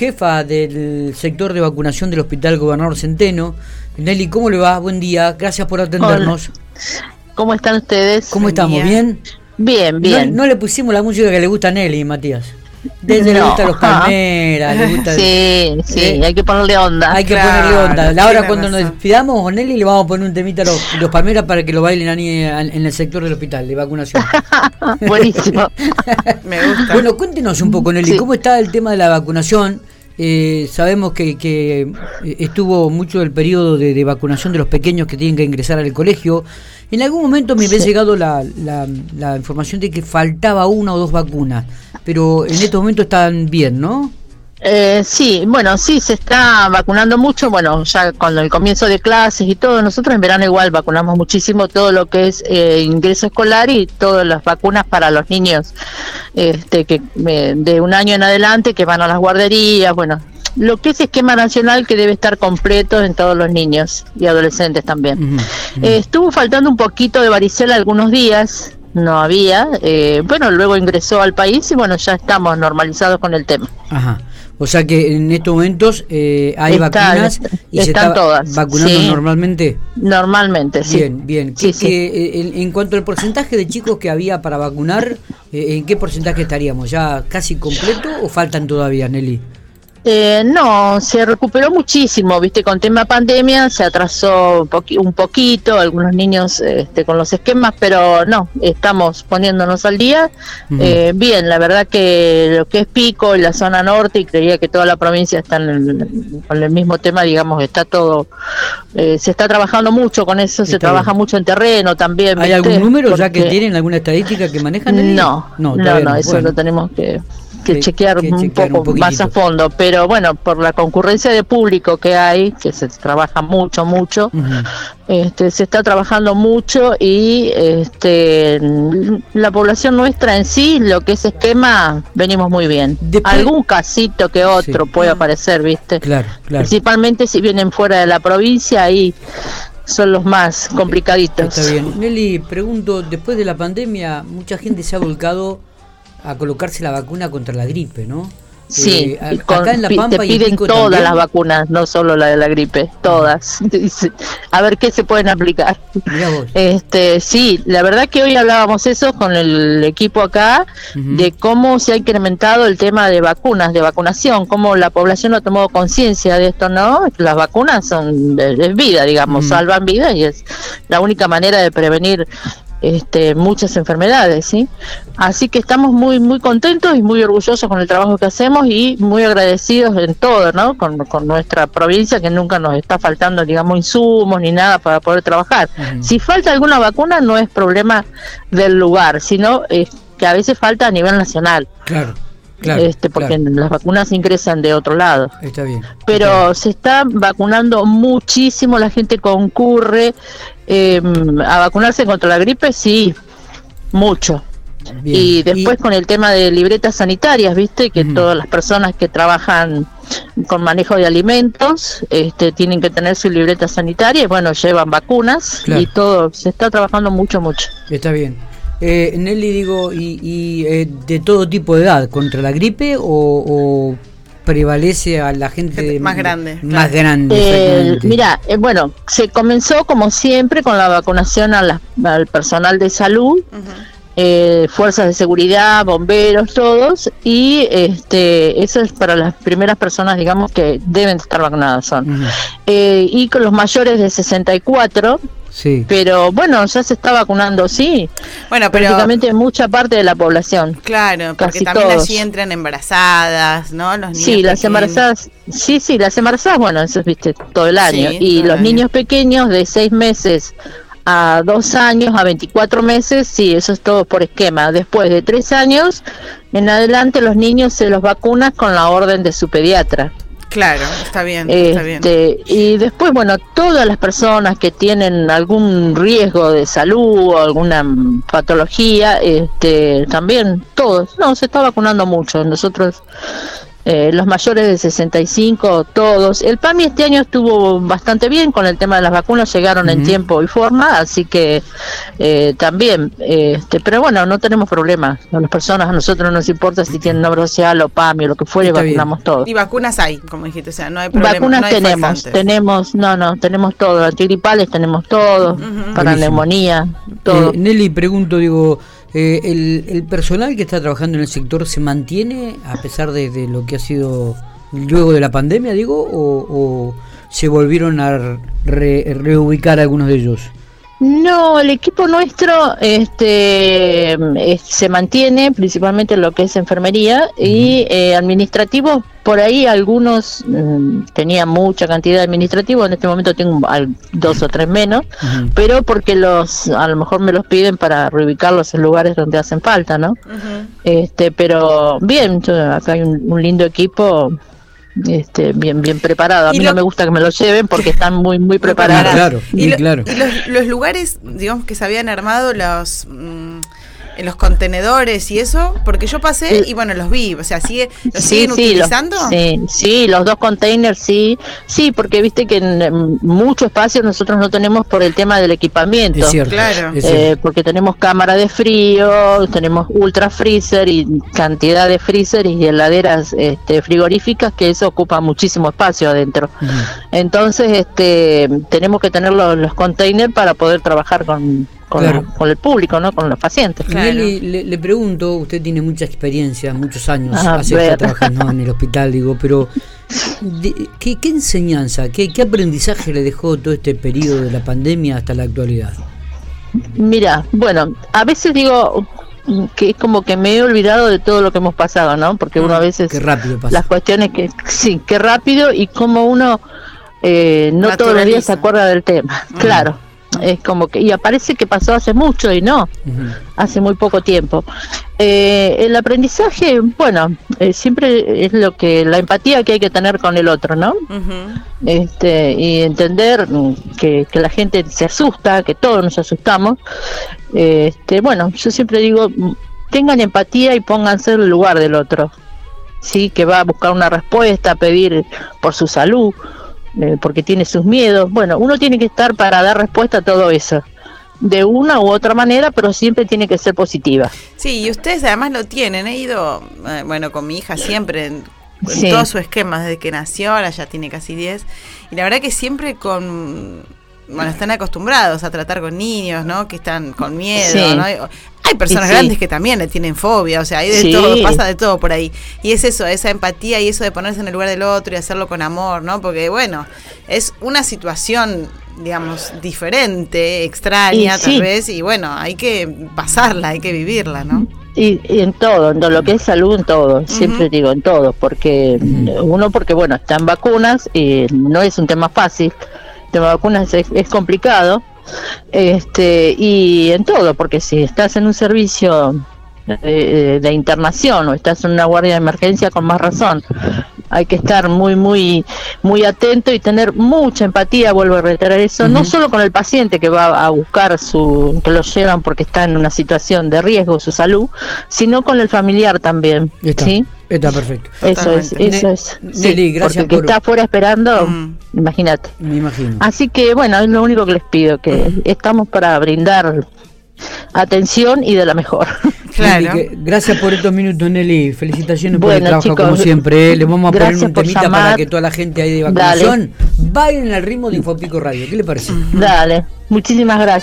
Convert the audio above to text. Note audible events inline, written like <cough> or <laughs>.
jefa del sector de vacunación del Hospital Gobernador Centeno. Nelly, ¿cómo le va? Buen día, gracias por atendernos. ¿Cómo están ustedes? ¿Cómo estamos? ¿Bien? Bien, bien. No, le pusimos la música que le gusta a Nelly, Matías. Desde le gusta los <laughs> palmeras, le gusta. <laughs> Sí, sí, eh, hay que ponerle onda. Hay que ponerle onda. Ahora cuando nos despidamos con Nelly le vamos a poner un temita a los, palmeras para que lo bailen ahí en el sector del hospital de vacunación. <laughs> Buenísimo. Me gusta. Bueno, cuéntenos un poco, Nelly, ¿cómo está el tema de la vacunación? Eh, sabemos que, que, estuvo mucho el periodo de, vacunación de los pequeños que tienen que ingresar al colegio. En algún momento me había llegado la, la, información de que faltaba una o dos vacunas, pero en estos momentos están bien, ¿no? Eh, sí, bueno, sí, se está vacunando mucho, bueno, ya con el comienzo de clases y todo, nosotros en verano igual vacunamos muchísimo todo lo que es eh, ingreso escolar y todas las vacunas para los niños este, que eh, de un año en adelante que van a las guarderías, bueno, lo que es esquema nacional que debe estar completo en todos los niños y adolescentes también. estuvo faltando un poquito de varicela algunos días, no había, bueno, luego ingresó al país y bueno, ya estamos normalizados con el tema. Ajá. O sea que en estos momentos eh, hay vacunas y se están todas. vacunando normalmente. Normalmente, sí. Bien, bien. Eh, en, cuanto al porcentaje de chicos que había para vacunar, eh, ¿en qué porcentaje estaríamos? ¿Ya casi completo o faltan todavía, Nelly? Eh, no, se recuperó muchísimo, viste, con tema pandemia se atrasó un, poquito, algunos niños este, con los esquemas, pero no, estamos poniéndonos al día. Eh, bien, la verdad que lo que es Pico y la zona norte, y creía que toda la provincia está con el mismo tema, digamos, está todo, eh, se está trabajando mucho con eso, se trabaja mucho en terreno también. ¿Hay algún número ya que tienen, alguna estadística que manejan? No, no, no, eso lo tenemos que que, chequear un poco más a fondo, pero bueno, por la concurrencia de público que hay, que se trabaja mucho, mucho, este, se está trabajando mucho y este, la población nuestra en sí, lo que es esquema, venimos muy bien. Algún casito que otro puede aparecer, ¿viste? Claro, claro. Principalmente si vienen fuera de la provincia, ahí son los más complicaditos. Está bien. Nelly, pregunto, después de la pandemia, mucha gente se ha volcado a colocarse la vacuna contra la gripe, ¿no? Sí, eh, acá en la Pampa te piden todas las vacunas, no solo la de la gripe, todas. <laughs> a ver qué se pueden aplicar. Este, sí, la verdad que hoy hablábamos eso con el equipo acá de cómo se ha incrementado el tema de vacunas, de vacunación, cómo la población ha tomado conciencia de esto, ¿no? Las vacunas son de, vida, digamos, salvan vidas y es la única manera de prevenir este, muchas enfermedades, ¿sí? Así que estamos muy muy contentos y muy orgullosos con el trabajo que hacemos y muy agradecidos en todo, ¿no? Con, nuestra provincia que nunca nos está faltando, digamos, insumos ni nada para poder trabajar. Si falta alguna vacuna no es problema del lugar, sino que a veces falta a nivel nacional. Claro. Este, porque las vacunas ingresan de otro lado. Está bien. Pero se está vacunando muchísimo, la gente concurre, eh, a vacunarse contra la gripe, sí, mucho. Y después con el tema de libretas sanitarias, viste que todas las personas que trabajan con manejo de alimentos este, tienen que tener su libreta sanitaria y bueno, llevan vacunas y todo, se está trabajando mucho, mucho. Está bien. Eh, Nelly, digo, ¿y, eh, de todo tipo de edad? ¿Contra la gripe o prevalece a la gente, más grande. Más grande. Eh, mira, eh, bueno, se comenzó como siempre con la vacunación a al personal de salud. Eh, fuerzas de seguridad, bomberos, todos, y este eso es para las primeras personas, digamos, que deben estar vacunadas son. y con los mayores de 64, Sí. Pero bueno, ya se está vacunando, sí. Bueno, pero prácticamente mucha parte de la población. Claro, porque también allí entran embarazadas, ¿no? Los niños sí, las embarazadas, sí, sí, las embarazadas, bueno, eso viste todo el año. y los niños pequeños de seis meses a dos años, a 24 meses, sí, eso es todo por esquema. Después de tres años en adelante, los niños se los vacunan con la orden de su pediatra. Claro, está bien, está bien. Este, y después, bueno, todas las personas que tienen algún riesgo de salud o alguna patología, este, también todos. No, se está vacunando mucho. Nosotros eh, los mayores de 65, todos. El PAMI este año estuvo bastante bien con el tema de las vacunas, llegaron en tiempo y forma, así que eh, también, este, pero bueno, no tenemos problemas. A las personas, a nosotros no nos importa si tienen social o PAMI o lo que fuere, vacunamos todo. Y vacunas hay, como dijiste, o sea, no hay problema. Vacunas tenemos, tenemos, no, no, tenemos todo, antigripales tenemos todo, para neumonía, todo. Eh, Nelly, pregunto, digo, eh, el, el, personal que está trabajando en el sector se mantiene a pesar de, lo que ha sido luego de la pandemia, digo, o, se volvieron a reubicar algunos de ellos? No, el equipo nuestro este, se mantiene principalmente en lo que es enfermería y eh, administrativo. Por ahí algunos mm, tenían mucha cantidad de administrativos, en este momento tengo dos o tres menos, pero porque los a lo mejor me los piden para reubicarlos en lugares donde hacen falta, ¿no? Este, pero bien, acá hay un lindo equipo este, bien bien preparado. A mí no me gusta que me lo lleven porque <laughs> están muy muy preparados. Claro, y, claro. los, los, lugares, digamos que se habían armado los mm, en los contenedores y eso? Porque yo pasé y bueno, los vi, o sea, ¿sigue, ¿los siguen utilizando? sí, sí, los dos containers sí, sí, porque viste que en mucho espacio nosotros no tenemos por el tema del equipamiento. Es cierto, claro. Eh, porque tenemos cámara de frío, tenemos ultra freezer y cantidad de freezer y heladeras este, frigoríficas que eso ocupa muchísimo espacio adentro. Entonces, este, tenemos que tener los, los containers para poder trabajar con con, el público, ¿no? Con los pacientes. Le, pregunto, usted tiene mucha experiencia, muchos años hace que está trabajando en el hospital, digo, pero ¿qué, enseñanza, qué, qué aprendizaje le dejó todo este periodo de la pandemia hasta la actualidad? Mira, bueno, a veces digo que es como que me he olvidado de todo lo que hemos pasado, ¿no? Porque uno a mm, veces... Qué rápido pasa. Las cuestiones que... Sí, qué rápido y como uno... Eh, no todos los días se acuerda del tema, mm. claro es como que y aparece que pasó hace mucho y no hace muy poco tiempo. Eh, el aprendizaje bueno eh, siempre es lo que la empatía que hay que tener con el otro no este y entender que, que, la gente se asusta que todos nos asustamos. Este bueno yo siempre digo tengan empatía y pónganse en el lugar del otro sí que va a buscar una respuesta a pedir por su salud eh, porque tiene sus miedos. Bueno, uno tiene que estar para dar respuesta a todo eso. De una u otra manera, pero siempre tiene que ser positiva. Sí, y ustedes además lo tienen. He ido, eh, bueno, con mi hija siempre en, todo su esquema desde que nació, ahora ya tiene casi 10. Y la verdad que siempre con bueno, están acostumbrados a tratar con niños, ¿no? Que están con miedo, ¿no? Hay personas grandes que también le tienen fobia, o sea, hay de todo, pasa de todo por ahí. Y es eso, esa empatía y eso de ponerse en el lugar del otro y hacerlo con amor, ¿no? Porque, bueno, es una situación, digamos, diferente, extraña tal vez, y bueno, hay que pasarla, hay que vivirla, ¿no? Y, en todo, en lo que es salud, en todo, siempre digo en todo, porque uno, porque bueno, están vacunas y no es un tema fácil, el tema de vacunas es complicado, este, y en todo, porque si estás en un servicio de, internación o estás en una guardia de emergencia con más razón. Hay que estar muy, muy, muy atento y tener mucha empatía, vuelvo a reiterar eso, no solo con el paciente que va a buscar su, que lo llevan porque está en una situación de riesgo su salud, sino con el familiar también. Está, ¿sí? está perfecto. Eso es, eso es. gracias porque está afuera esperando, mm. imagínate. Me imagino. Así que bueno, es lo único que les pido, que estamos para brindar atención y de la mejor. <laughs> Claro. gracias por estos minutos, Nelly. Felicitaciones por el trabajo, como siempre. ¿eh? Le vamos a poner un temita para que toda la gente ahí de vacunación baile al ritmo de Infopico Radio. ¿Qué le parece? Dale, muchísimas gracias.